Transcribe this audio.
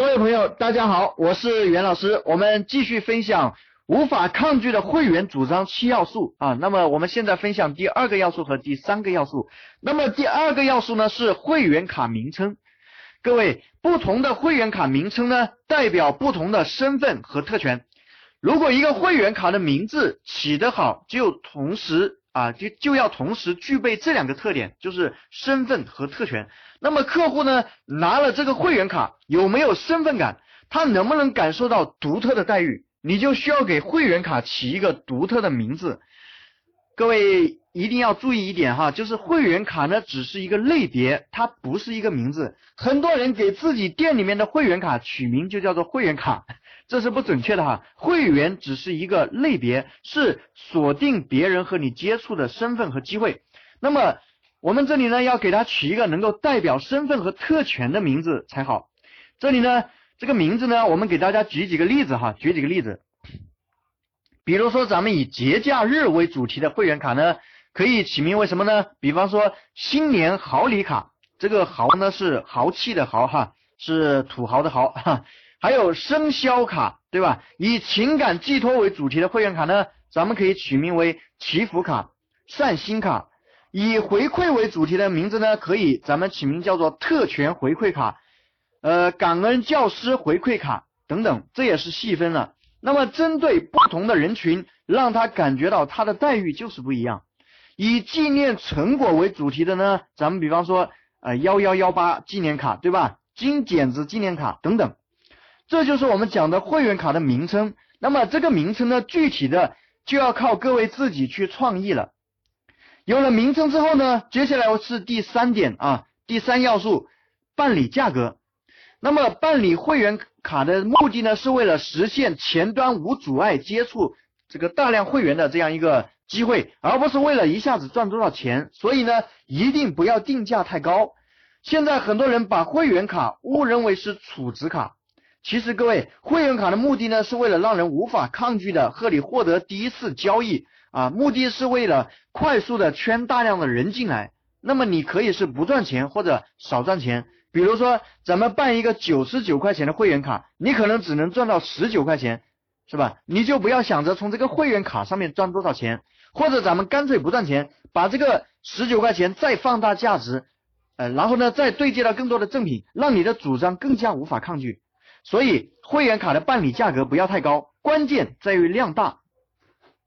各位朋友，大家好，我是袁老师，我们继续分享无法抗拒的会员主张七要素啊。那么我们现在分享第二个要素和第三个要素。那么第二个要素呢是会员卡名称。各位，不同的会员卡名称呢代表不同的身份和特权。如果一个会员卡的名字起得好，就同时啊就就要同时具备这两个特点，就是身份和特权。那么客户呢拿了这个会员卡有没有身份感？他能不能感受到独特的待遇？你就需要给会员卡起一个独特的名字。各位一定要注意一点哈，就是会员卡呢只是一个类别，它不是一个名字。很多人给自己店里面的会员卡取名就叫做会员卡，这是不准确的哈。会员只是一个类别，是锁定别人和你接触的身份和机会。那么我们这里呢，要给他取一个能够代表身份和特权的名字才好。这里呢，这个名字呢，我们给大家举几个例子哈，举几个例子。比如说，咱们以节假日为主题的会员卡呢，可以起名为什么呢？比方说新年豪礼卡，这个豪呢是豪气的豪哈，是土豪的豪哈。还有生肖卡，对吧？以情感寄托为主题的会员卡呢，咱们可以取名为祈福卡、善心卡。以回馈为主题的名字呢，可以咱们起名叫做特权回馈卡，呃，感恩教师回馈卡等等，这也是细分了。那么针对不同的人群，让他感觉到他的待遇就是不一样。以纪念成果为主题的呢，咱们比方说呃幺幺幺八纪念卡，对吧？金剪子纪念卡等等，这就是我们讲的会员卡的名称。那么这个名称呢，具体的就要靠各位自己去创意了。有了名称之后呢，接下来是第三点啊，第三要素，办理价格。那么办理会员卡的目的呢，是为了实现前端无阻碍接触这个大量会员的这样一个机会，而不是为了一下子赚多少钱。所以呢，一定不要定价太高。现在很多人把会员卡误认为是储值卡，其实各位，会员卡的目的呢，是为了让人无法抗拒的和你获得第一次交易。啊，目的是为了快速的圈大量的人进来。那么你可以是不赚钱或者少赚钱。比如说，咱们办一个九十九块钱的会员卡，你可能只能赚到十九块钱，是吧？你就不要想着从这个会员卡上面赚多少钱，或者咱们干脆不赚钱，把这个十九块钱再放大价值，呃，然后呢再对接到更多的赠品，让你的主张更加无法抗拒。所以会员卡的办理价格不要太高，关键在于量大。